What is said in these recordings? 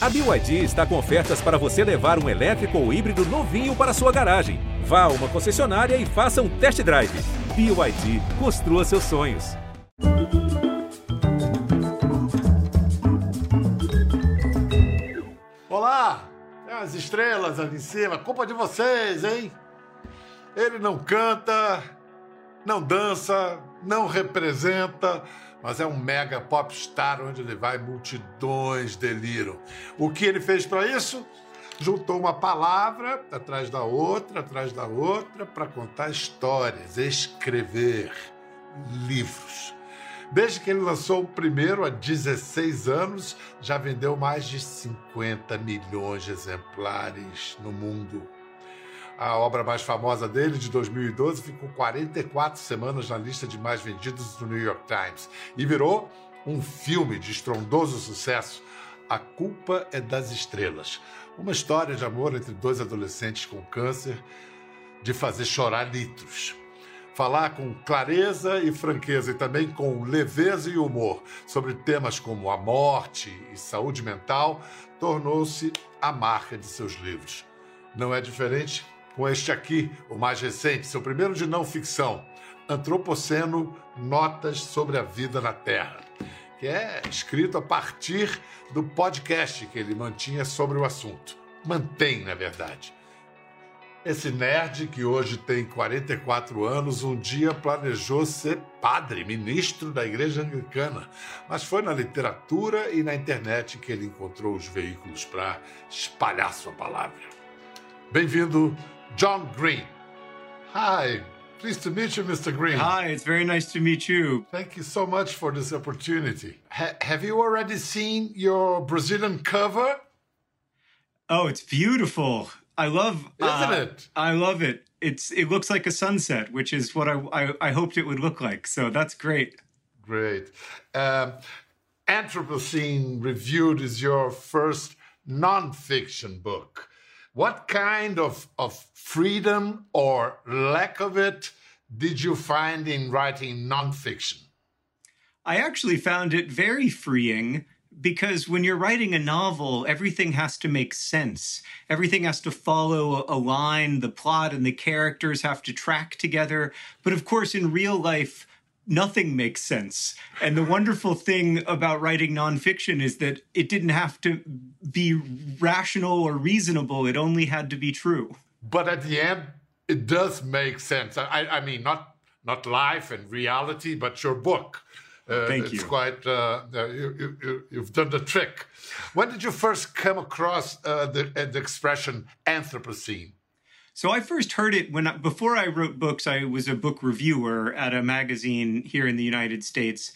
A BYD está com ofertas para você levar um elétrico ou híbrido novinho para sua garagem. Vá a uma concessionária e faça um test drive. BYD, construa seus sonhos. Olá! As estrelas ali em cima, culpa de vocês, hein? Ele não canta, não dança, não representa, mas é um mega popstar onde ele vai, multidões deliram. O que ele fez para isso? Juntou uma palavra atrás da outra, atrás da outra, para contar histórias, escrever livros. Desde que ele lançou o primeiro, há 16 anos, já vendeu mais de 50 milhões de exemplares no mundo. A obra mais famosa dele, de 2012, ficou 44 semanas na lista de mais vendidos do New York Times e virou um filme de estrondoso sucesso. A Culpa é das Estrelas. Uma história de amor entre dois adolescentes com câncer, de fazer chorar litros falar com clareza e franqueza e também com leveza e humor sobre temas como a morte e saúde mental tornou-se a marca de seus livros. Não é diferente com este aqui, o mais recente, seu primeiro de não ficção, Antropoceno Notas sobre a Vida na Terra, que é escrito a partir do podcast que ele mantinha sobre o assunto. Mantém, na verdade. Esse nerd, que hoje tem 44 anos, um dia planejou ser padre, ministro da Igreja Anglicana, mas foi na literatura e na internet que ele encontrou os veículos para espalhar sua palavra. Bem-vindo, John Green. Hi, pleased to meet you, Mr. Green. Hi, it's very nice to meet you. Thank you so much for this opportunity. Ha have you already seen your Brazilian cover? Oh, it's beautiful. I love, isn't uh, it? I love it. It's it looks like a sunset, which is what I I, I hoped it would look like. So that's great. Great. Um, Anthropocene Reviewed is your first nonfiction book. What kind of, of freedom or lack of it did you find in writing nonfiction? I actually found it very freeing because when you're writing a novel, everything has to make sense. Everything has to follow a line, the plot and the characters have to track together. But of course, in real life, nothing makes sense. And the wonderful thing about writing nonfiction is that it didn't have to be rational or reasonable, it only had to be true. But at the end, it does make sense. I, I mean, not not life and reality, but your book. Uh, Thank it's you. quite, uh, you, you, you've done the trick. When did you first come across uh, the, the expression Anthropocene? So I first heard it when before I wrote books. I was a book reviewer at a magazine here in the United States.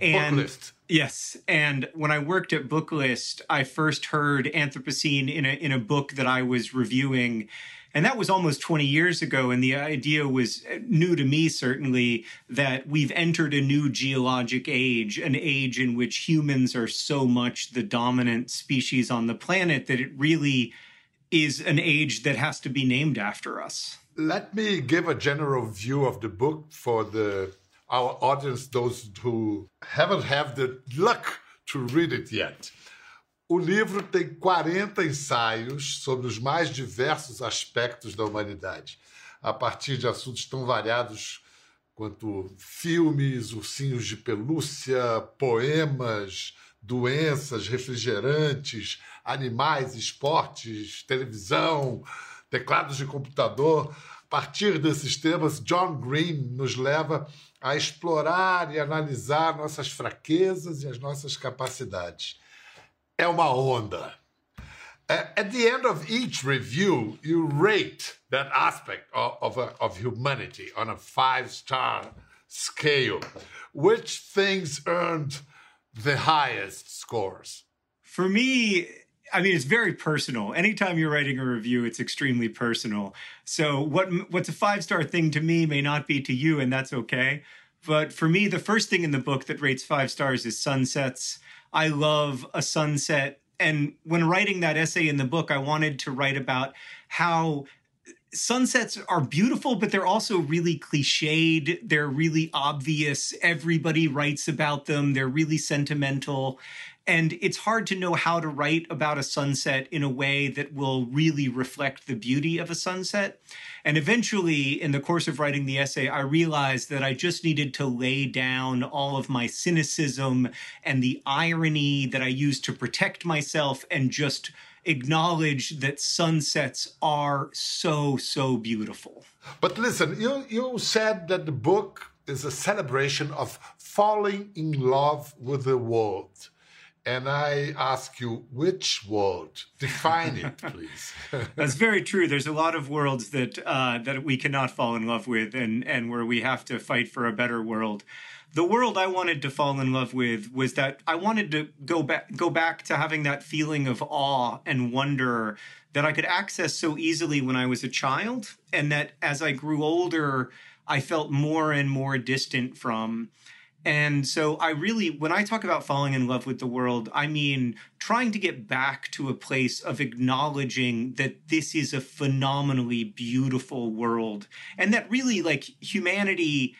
And Booklist. yes, and when I worked at Booklist, I first heard Anthropocene in a in a book that I was reviewing. And that was almost 20 years ago. And the idea was uh, new to me, certainly, that we've entered a new geologic age, an age in which humans are so much the dominant species on the planet that it really is an age that has to be named after us. Let me give a general view of the book for the our audience, those who haven't had the luck to read it yet. O livro tem 40 ensaios sobre os mais diversos aspectos da humanidade, a partir de assuntos tão variados quanto filmes, ursinhos de pelúcia, poemas, doenças, refrigerantes, animais, esportes, televisão, teclados de computador. A partir desses temas, John Green nos leva a explorar e analisar nossas fraquezas e as nossas capacidades. É uma onda. At the end of each review, you rate that aspect of, of, of humanity on a five star scale. Which things earned the highest scores? For me, I mean, it's very personal. Anytime you're writing a review, it's extremely personal. So what what's a five star thing to me may not be to you, and that's okay. But for me, the first thing in the book that rates five stars is sunsets. I love a sunset. And when writing that essay in the book, I wanted to write about how sunsets are beautiful, but they're also really cliched. They're really obvious. Everybody writes about them. They're really sentimental. and it's hard to know how to write about a sunset in a way that will really reflect the beauty of a sunset. And eventually, in the course of writing the essay, I realized that I just needed to lay down all of my cynicism and the irony that I used to protect myself and just acknowledge that sunsets are so, so beautiful. But listen, you, you said that the book is a celebration of falling in love with the world and I ask you, which world? Define it, please. That's very true. There's a lot of worlds that uh, that we cannot fall in love with, and and where we have to fight for a better world. The world I wanted to fall in love with was that I wanted to go back go back to having that feeling of awe and wonder that I could access so easily when I was a child, and that as I grew older, I felt more and more distant from. And so I really, when I talk about falling in love with the world, I mean trying to get back to a place of acknowledging that this is a phenomenally beautiful world and that really, like, humanity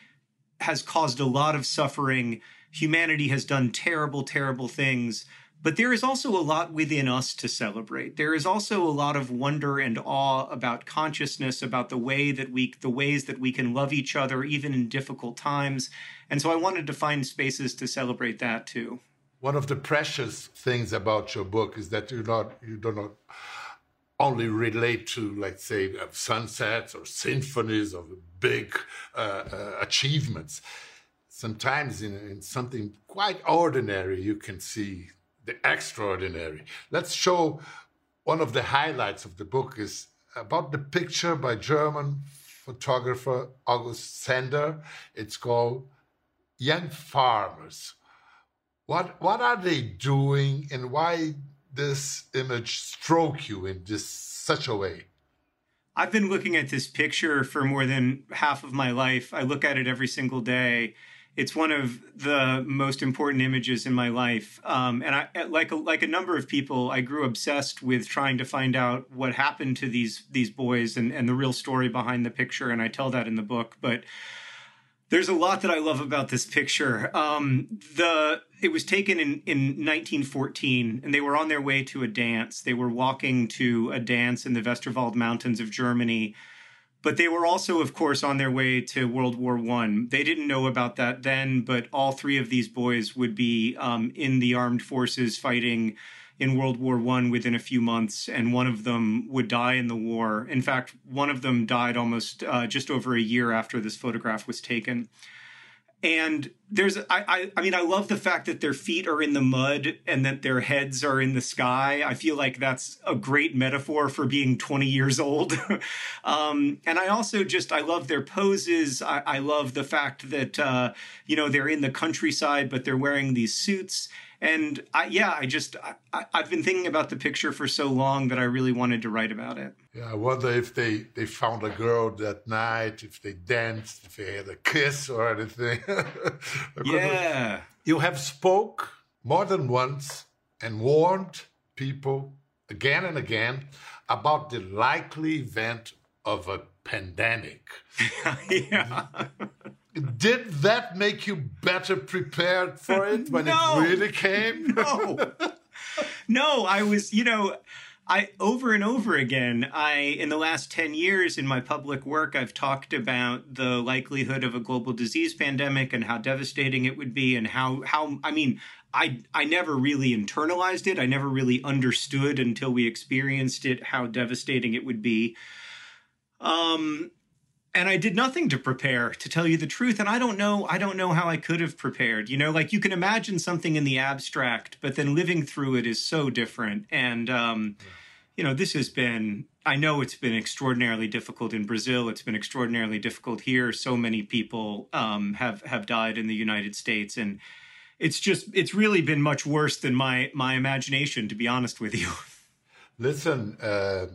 has caused a lot of suffering. Humanity has done terrible, terrible things. But there is also a lot within us to celebrate. There is also a lot of wonder and awe about consciousness, about the way that we, the ways that we can love each other even in difficult times. And so I wanted to find spaces to celebrate that too. One of the precious things about your book is that you not you do not only relate to, let's say, uh, sunsets or symphonies or big uh, uh, achievements. Sometimes in, in something quite ordinary, you can see the extraordinary. Let's show one of the highlights of the book is about the picture by German photographer August Sander. It's called Young Farmers. What what are they doing and why this image stroke you in this such a way? I've been looking at this picture for more than half of my life. I look at it every single day it's one of the most important images in my life. Um, and I, like a, like a number of people, I grew obsessed with trying to find out what happened to these these boys and, and the real story behind the picture. And I tell that in the book. But there's a lot that I love about this picture. Um, the it was taken in, in 1914, and they were on their way to a dance. They were walking to a dance in the Westerwald Mountains of Germany but they were also of course on their way to world war one. They didn't know about that then but all three of these boys would be um, in the armed forces fighting in world war one within a few months and one of them would die in the war. In fact one of them died almost uh, just over a year after this photograph was taken and there's I, I i mean i love the fact that their feet are in the mud and that their heads are in the sky. I feel like that's a great metaphor for being 20 years old. Um, and i also just i love their poses. I, I love the fact that uh, you know they're in the countryside but they're wearing these suits. And I, yeah, I just I, have been thinking about the picture for so long that I really wanted to write about it. Yeah, I wonder if they they found a girl that night, if they danced, if they had a kiss or anything. yeah, you have spoke more than once and warned people again and again about the likely event of a pandemic. yeah. Did that make you better prepared for it when no, it really came? no. No, I was, you know, I over and over again, I in the last 10 years in my public work, I've talked about the likelihood of a global disease pandemic and how devastating it would be and how how I mean, I I never really internalized it. I never really understood until we experienced it how devastating it would be. Um and I did nothing to prepare to tell you the truth and I don't know I don't know how I could have prepared you know like you can imagine something in the abstract but then living through it is so different and um, you know this has been I know it's been extraordinarily difficult in Brazil it's been extraordinarily difficult here so many people um, have have died in the United States and it's just it's really been much worse than my my imagination to be honest with you listen uh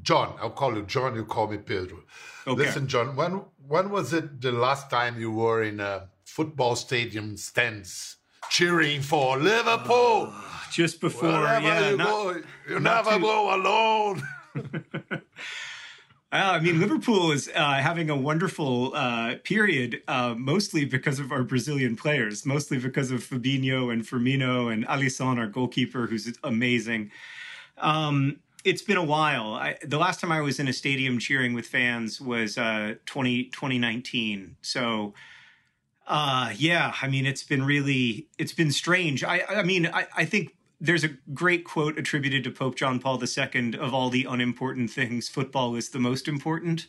John, I'll call you John. You call me Pedro. Okay. Listen, John. When when was it the last time you were in a football stadium stands cheering for Liverpool? Uh, just before, Wherever yeah. You, not, go, you never too... go alone. I mean, Liverpool is uh, having a wonderful uh, period, uh, mostly because of our Brazilian players, mostly because of Fabinho and Firmino and Alisson, our goalkeeper, who's amazing. Um, it's been a while. I, the last time I was in a stadium cheering with fans was uh, 20, 2019. So, uh, yeah, I mean, it's been really, it's been strange. I, I mean, I, I think there's a great quote attributed to Pope John Paul II of all the unimportant things, football is the most important.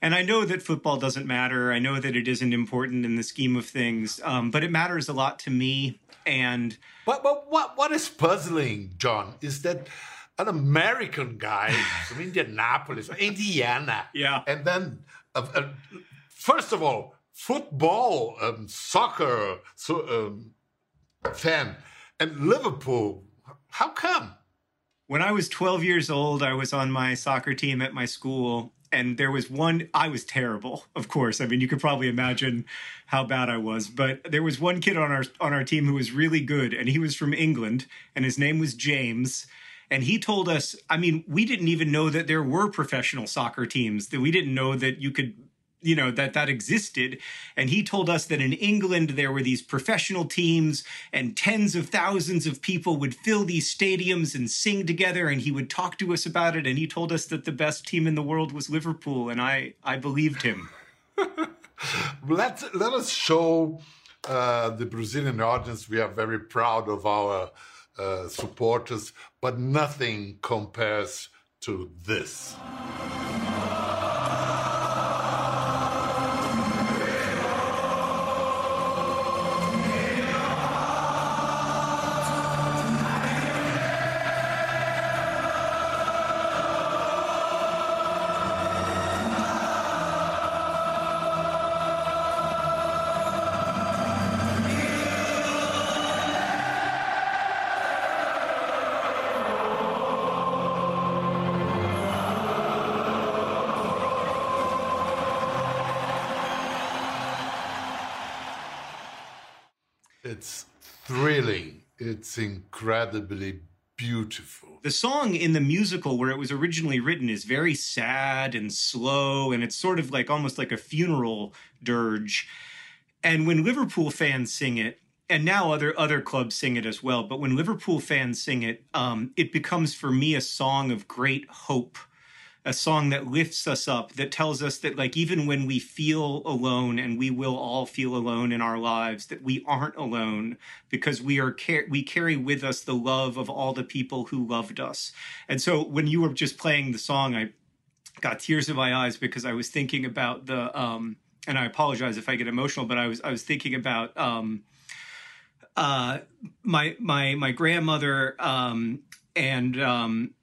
And I know that football doesn't matter. I know that it isn't important in the scheme of things, um, but it matters a lot to me. And but, but what what is puzzling, John, is that an American guy from Indianapolis, Indiana, yeah, and then uh, uh, first of all, football, um, soccer, so, um, fan and Liverpool. How come? When I was 12 years old, I was on my soccer team at my school, and there was one I was terrible, of course. I mean, you could probably imagine how bad I was, but there was one kid on our on our team who was really good, and he was from England, and his name was James. And he told us, I mean, we didn't even know that there were professional soccer teams, that we didn't know that you could you know that that existed. And he told us that in England there were these professional teams and tens of thousands of people would fill these stadiums and sing together and he would talk to us about it. And he told us that the best team in the world was Liverpool and I I believed him. Let let us show uh, the Brazilian audience we are very proud of our uh, supporters but nothing compares to this It's thrilling. It's incredibly beautiful. The song in the musical where it was originally written is very sad and slow, and it's sort of like almost like a funeral dirge. And when Liverpool fans sing it, and now other other clubs sing it as well, but when Liverpool fans sing it, um, it becomes for me a song of great hope a song that lifts us up, that tells us that, like, even when we feel alone, and we will all feel alone in our lives, that we aren't alone because we are we carry with us the love of all the people who loved us. And so, when you were just playing the song, I got tears in my eyes because I was thinking about the. Um, and I apologize if I get emotional, but I was I was thinking about um, uh, my my my grandmother um, and um,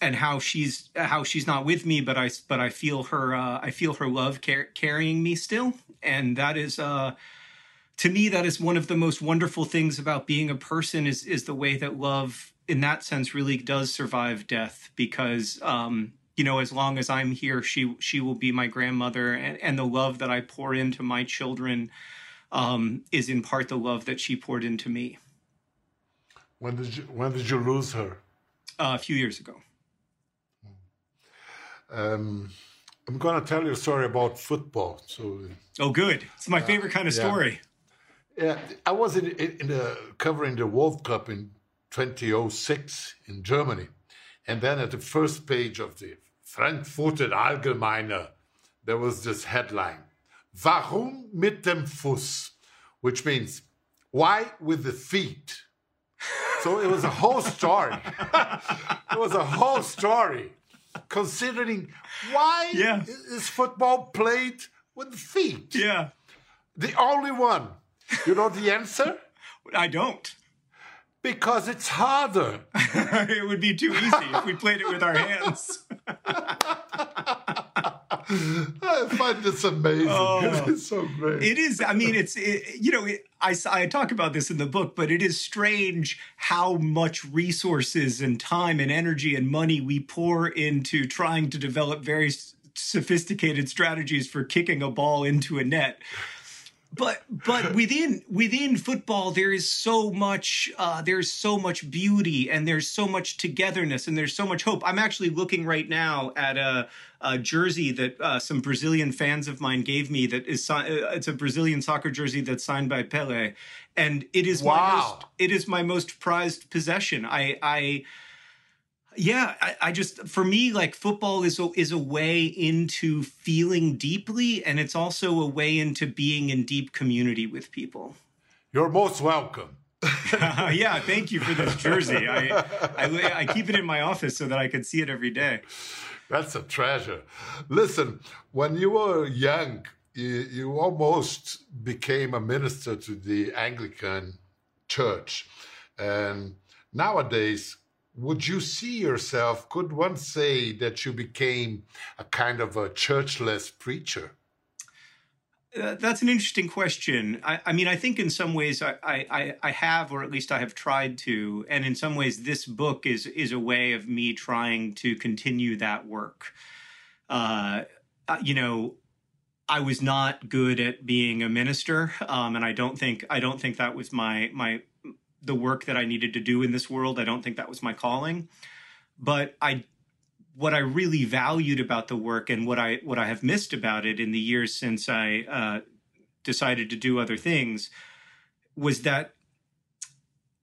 and how she's how she's not with me, but I but I feel her uh, I feel her love car- carrying me still, and that is uh, to me that is one of the most wonderful things about being a person is is the way that love in that sense really does survive death because um, you know as long as I'm here, she she will be my grandmother, and, and the love that I pour into my children um, is in part the love that she poured into me. When did you when did you lose her? Uh, a few years ago. Um, I'm going to tell you a story about football. So, oh, good! It's my favorite kind of yeah. story. Yeah, I was in, in the, covering the World Cup in 2006 in Germany, and then at the first page of the Frankfurter Allgemeine, there was this headline: "Warum mit dem Fuß," which means "Why with the feet." So it was a whole story. it was a whole story considering why yeah. is football played with feet? Yeah. The only one. You know the answer? I don't. Because it's harder. it would be too easy if we played it with our hands. I find this amazing. Oh, it's so great. It is. I mean, it's it, you know, it, I I talk about this in the book, but it is strange how much resources and time and energy and money we pour into trying to develop very sophisticated strategies for kicking a ball into a net. But but within within football there is so much uh, there's so much beauty and there's so much togetherness and there's so much hope. I'm actually looking right now at a, a jersey that uh, some brazilian fans of mine gave me that is uh, it's a brazilian soccer jersey that's signed by Pelé and it is wow. my most it is my most prized possession. I i yeah, I, I, just for me like football is a, is a way into feeling deeply, and it's also a way into being in deep community with people. You're most welcome. uh, yeah, thank you for this jersey. I, I, I keep it in my office so that I can see it every day. That's a treasure. Listen, when you were young, you, you almost became a minister to the Anglican Church, and nowadays would you see yourself, could one say that you became a kind of a churchless preacher? Uh, that's an interesting question. I, I, mean, I think in some ways I, I, I have, or at least I have tried to, and in some ways this book is is a way of me trying to continue that work. Uh, you know, I was not good at being a minister, um, and I don't think I don't think that was my my the work that I needed to do in this world. I don't think that was my calling. But I what I really valued about the work and what I what I have missed about it in the years since I uh, decided to do other things was that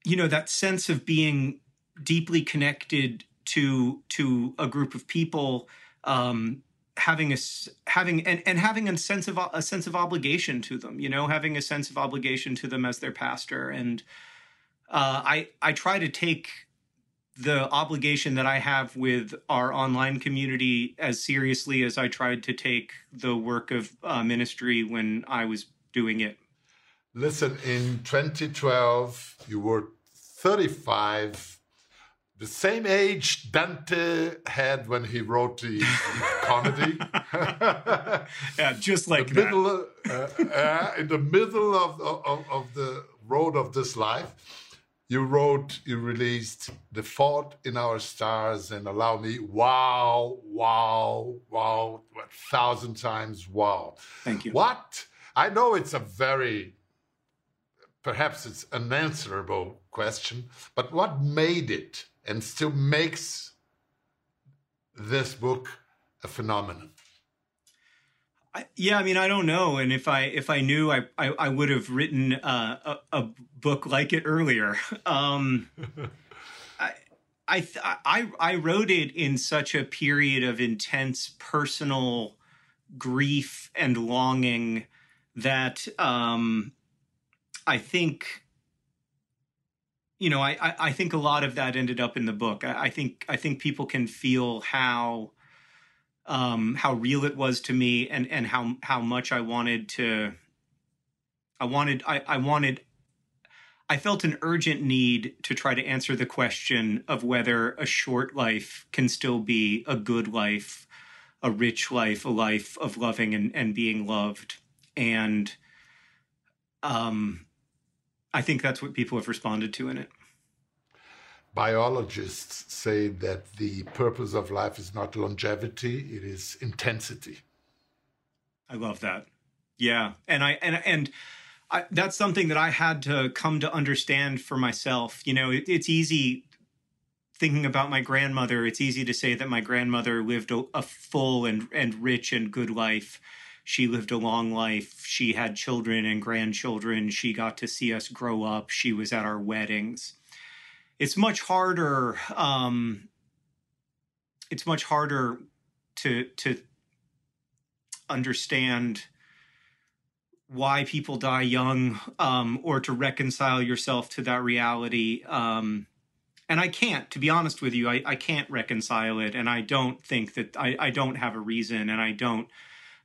you know that sense of being deeply connected to to a group of people um, having a having and, and having a sense of a sense of obligation to them you know having a sense of obligation to them as their pastor and uh, I I try to take the obligation that I have with our online community as seriously as I tried to take the work of uh, ministry when I was doing it. Listen, in 2012, you were 35, the same age Dante had when he wrote the comedy. yeah, just like the middle, uh, uh, in the middle of, of, of the road of this life you wrote, you released The Fault in Our Stars and Allow Me. Wow, wow, wow, a thousand times wow. Thank you. What? I know it's a very, perhaps it's an unanswerable question, but what made it and still makes this book a phenomenon? Yeah, I mean, I don't know, and if I if I knew, I I, I would have written uh, a, a book like it earlier. Um, I I, I I wrote it in such a period of intense personal grief and longing that um, I think you know I, I think a lot of that ended up in the book. I, I think I think people can feel how um, how real it was to me and and how how much I wanted to I wanted I, I wanted I felt an urgent need to try to answer the question of whether a short life can still be a good life, a rich life, a life of loving and, and being loved. And um, I think that's what people have responded to in it biologists say that the purpose of life is not longevity, it is intensity. I love that. Yeah. And I, and, and, I, that's something that I had to come to understand for myself. You know, it, it's easy thinking about my grandmother. It's easy to say that my grandmother lived a, a full and, and rich and good life. She lived a long life. She had children and grandchildren. She got to see us grow up. She was at our weddings it's much harder um, it's much harder to to understand why people die young um, or to reconcile yourself to that reality um, and i can't to be honest with you I, I, can't reconcile it and i don't think that I, I don't have a reason and i don't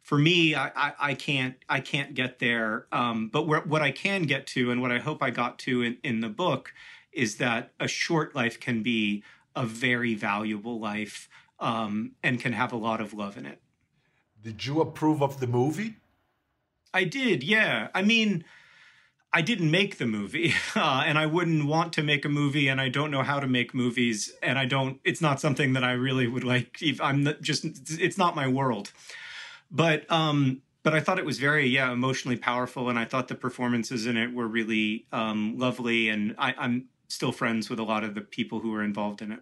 for me i, I, I can't i can't get there um, but where, what i can get to and what i hope i got to in, in the book is that a short life can be a very valuable life um, and can have a lot of love in it. Did you approve of the movie? I did, yeah. I mean, I didn't make the movie, uh, and I wouldn't want to make a movie, and I don't know how to make movies, and I don't. It's not something that I really would like. If I'm not, just, it's not my world. But um, but I thought it was very, yeah, emotionally powerful, and I thought the performances in it were really um, lovely, and I, I'm still friends with a lot of the people who were involved in it.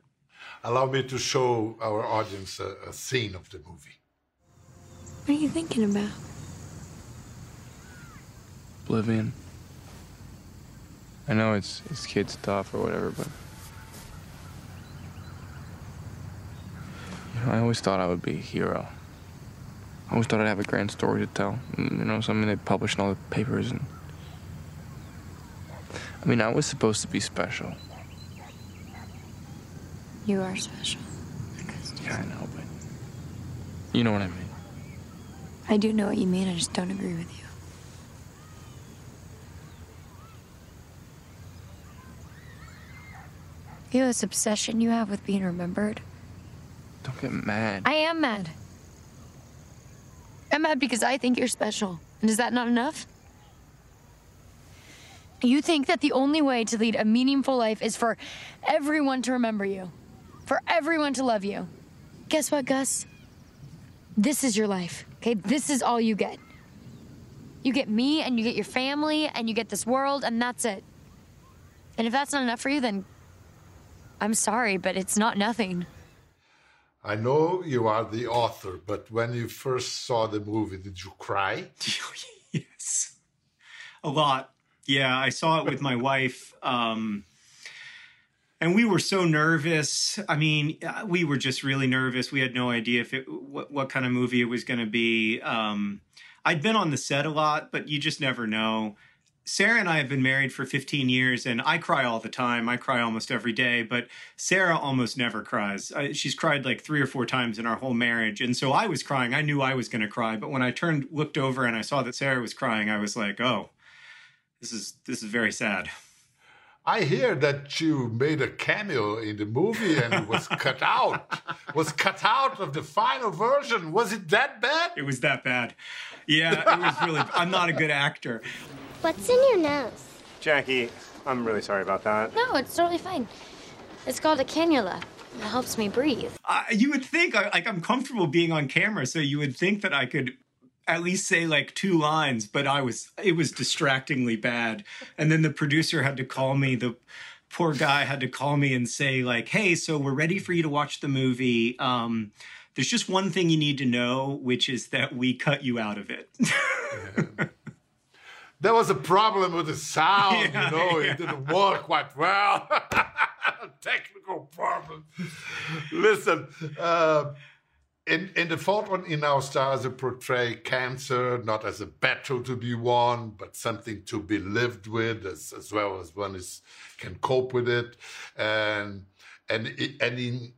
Allow me to show our audience a, a scene of the movie. What are you thinking about? Oblivion. I know it's it's kid stuff or whatever, but you know, I always thought I would be a hero. I always thought I'd have a grand story to tell. You know, something they published in all the papers and. I mean, I was supposed to be special. You are special. Yeah, I know, but you know what I mean. I do know what you mean. I just don't agree with you. You know this obsession you have with being remembered? Don't get mad. I am mad. I'm mad because I think you're special. And is that not enough? You think that the only way to lead a meaningful life is for everyone to remember you, for everyone to love you. Guess what, Gus? This is your life, okay? This is all you get. You get me, and you get your family, and you get this world, and that's it. And if that's not enough for you, then I'm sorry, but it's not nothing. I know you are the author, but when you first saw the movie, did you cry? yes, a lot. Yeah, I saw it with my wife. Um, and we were so nervous. I mean, uh, we were just really nervous. We had no idea if it what, what kind of movie it was going to be. Um, I'd been on the set a lot, but you just never know. Sarah and I have been married for 15 years, and I cry all the time. I cry almost every day, but Sarah almost never cries. I, she's cried like three or four times in our whole marriage, and so I was crying. I knew I was going to cry, but when I turned, looked over, and I saw that Sarah was crying, I was like, "Oh, this is this is very sad." I hear that you made a cameo in the movie and was cut out. Was cut out of the final version. Was it that bad? It was that bad. Yeah, it was really. I'm not a good actor. What's in your nose? Jackie, I'm really sorry about that. No, it's totally fine. It's called a cannula. It helps me breathe. Uh, you would think, like, I'm comfortable being on camera, so you would think that I could at least say like two lines, but I was it was distractingly bad. And then the producer had to call me. The poor guy had to call me and say like, "Hey, so we're ready for you to watch the movie. Um, there's just one thing you need to know, which is that we cut you out of it." yeah. There was a problem with the sound, yeah, you know, yeah. it didn't work quite well. Technical problem. Listen, uh, in, in the fourth one, in our stars, portray cancer not as a battle to be won, but something to be lived with, as, as well as one is can cope with it, and and and in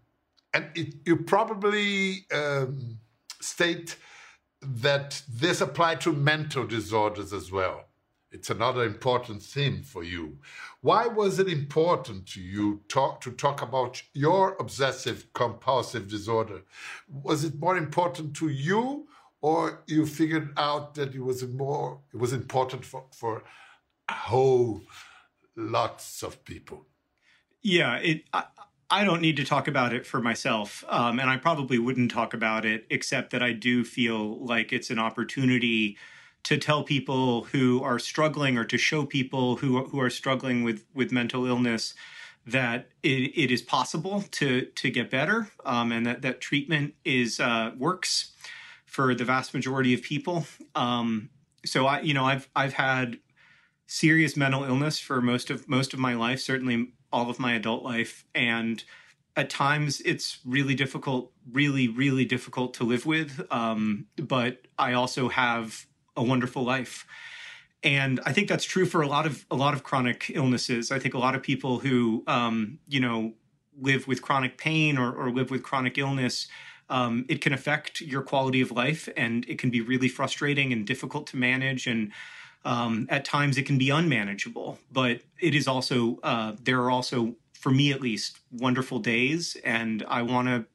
and it, you probably um, state that this applied to mental disorders as well. It's another important theme for you. Why was it important to you talk, to talk about your obsessive compulsive disorder? Was it more important to you, or you figured out that it was more it was important for, for a whole lots of people? Yeah, it. I, I don't need to talk about it for myself, um, and I probably wouldn't talk about it except that I do feel like it's an opportunity to tell people who are struggling or to show people who who are struggling with with mental illness that it, it is possible to to get better um, and that that treatment is uh, works for the vast majority of people. Um, so I you know I've I've had serious mental illness for most of most of my life, certainly all of my adult life, and at times it's really difficult, really really difficult to live with. Um, but I also have a wonderful life. And I think that's true for a lot of a lot of chronic illnesses. I think a lot of people who um, you know live with chronic pain or, or live with chronic illness, um, it can affect your quality of life, and it can be really frustrating and difficult to manage. And um, at times, it can be unmanageable. But it is also uh, there are also, for me at least, wonderful days, and I want to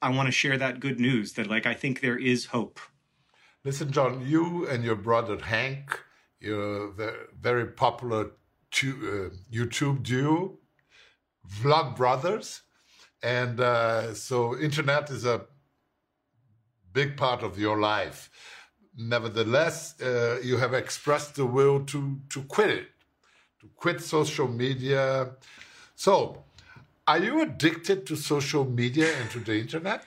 I want to share that good news that like I think there is hope. Listen, John, you and your brother Hank, you're very popular uh, YouTube duo, Vlog Brothers. And uh, so internet is a big part of your life. nevertheless, uh, you have expressed the will to, to quit it, to quit social media. So, are you addicted to social media and to the internet?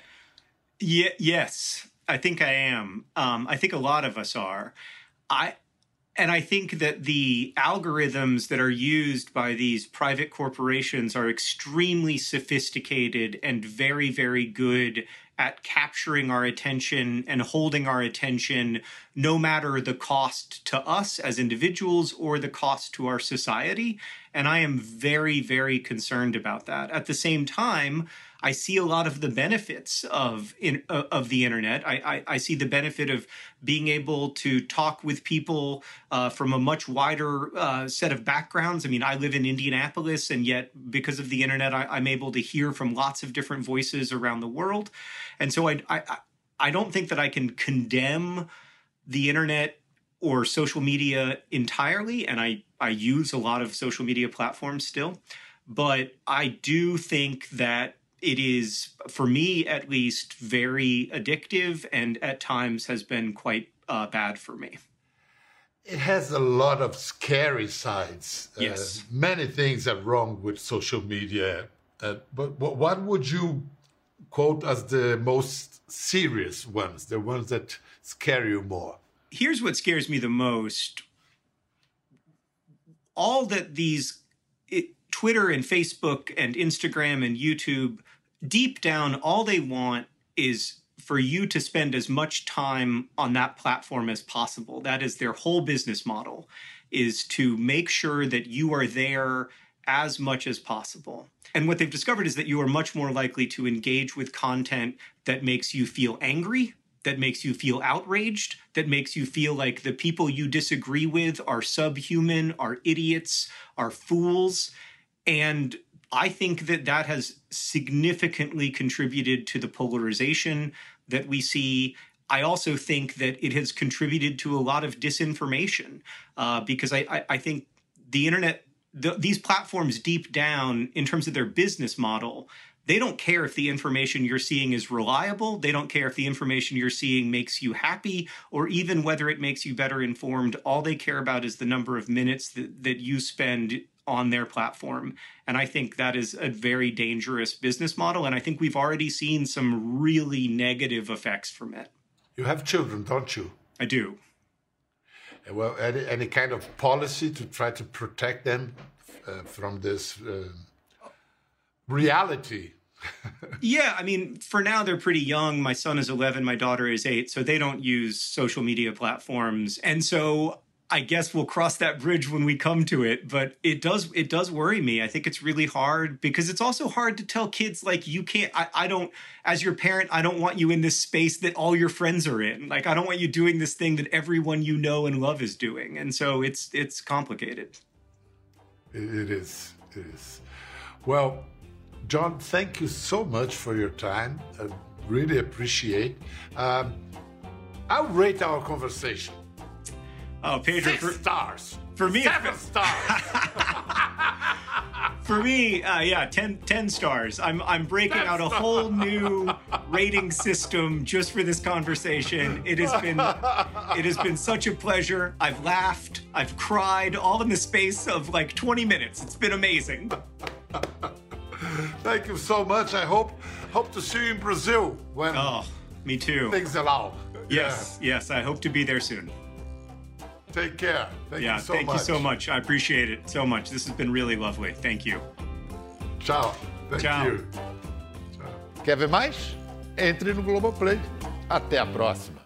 Yeah, yes, I think I am. Um, I think a lot of us are. I and I think that the algorithms that are used by these private corporations are extremely sophisticated and very, very good at capturing our attention and holding our attention, no matter the cost to us as individuals or the cost to our society. And I am very, very concerned about that. At the same time, I see a lot of the benefits of in, uh, of the internet. I, I, I, see the benefit of being able to talk with people uh, from a much wider uh, set of backgrounds. I mean, I live in Indianapolis, and yet because of the internet, I, am able to hear from lots of different voices around the world. And so I, I I don't think that I can condemn the internet or social media entirely, and I I use a lot of social media platforms still. But I do think that it is, for me at least, very addictive and at times has been quite uh, bad for me. It has a lot of scary sides. Uh, yes. Uh, many things are wrong with social media. Uh, but, but what would you quote as the most serious ones, the ones that scare you more? Here's what scares me the most. All that these it, Twitter and Facebook and Instagram and YouTube deep down, all they want is for you to spend as much time on that platform as possible. That is their whole business model is to make sure that you are there as much as possible. And what they've discovered is that you are much more likely to engage with content that makes you feel angry, that makes you feel outraged, that makes you feel like the people you disagree with are subhuman, are idiots, are fools. And I think that that has significantly contributed to the polarization that we see. I also think that it has contributed to a lot of disinformation uh, because I, I, I, think the internet, the, these platforms deep down, in terms of their business model, they don't care if the information you're seeing is reliable. They don't care if the information you're seeing makes you happy or even whether it makes you better informed. All they care about is the number of minutes that, that you spend on their platform. And I think that is a very dangerous business model. And I think we've already seen some really negative effects from it. You have children, don't you? I do. Well, any, any kind of policy to try to protect them uh, from this uh, reality? Yeah, I mean, for now they're pretty young. My son is 11, my daughter is 8, so they don't use social media platforms. And so I guess we'll cross that bridge when we come to it, but it does it does worry me. I think it's really hard because it's also hard to tell kids like you can't I, I don't as your parent, I don't want you in this space that all your friends are in. Like I don't want you doing this thing that everyone you know and love is doing. And so it's it's complicated. It is. It is. Well, John, thank you so much for your time. I really appreciate. Um, I'll rate our conversation Oh, Pedro, Six for, stars. For me, seven stars. for me, uh, yeah, 10, 10 stars. I'm I'm breaking ten out a whole new rating system just for this conversation. It has been it has been such a pleasure. I've laughed, I've cried, all in the space of like 20 minutes. It's been amazing. Thank you so much. I hope hope to see you in Brazil when. Oh, me too. Things allow. Yes, yeah. yes. I hope to be there soon. Take care. Thank yeah, you so thank much. you so much. I appreciate it so much. This has been really lovely. Thank you. Tchau. Thank Tchau. you. Tchau. Quer ver mais? Entre no Globoplay. Até a próxima.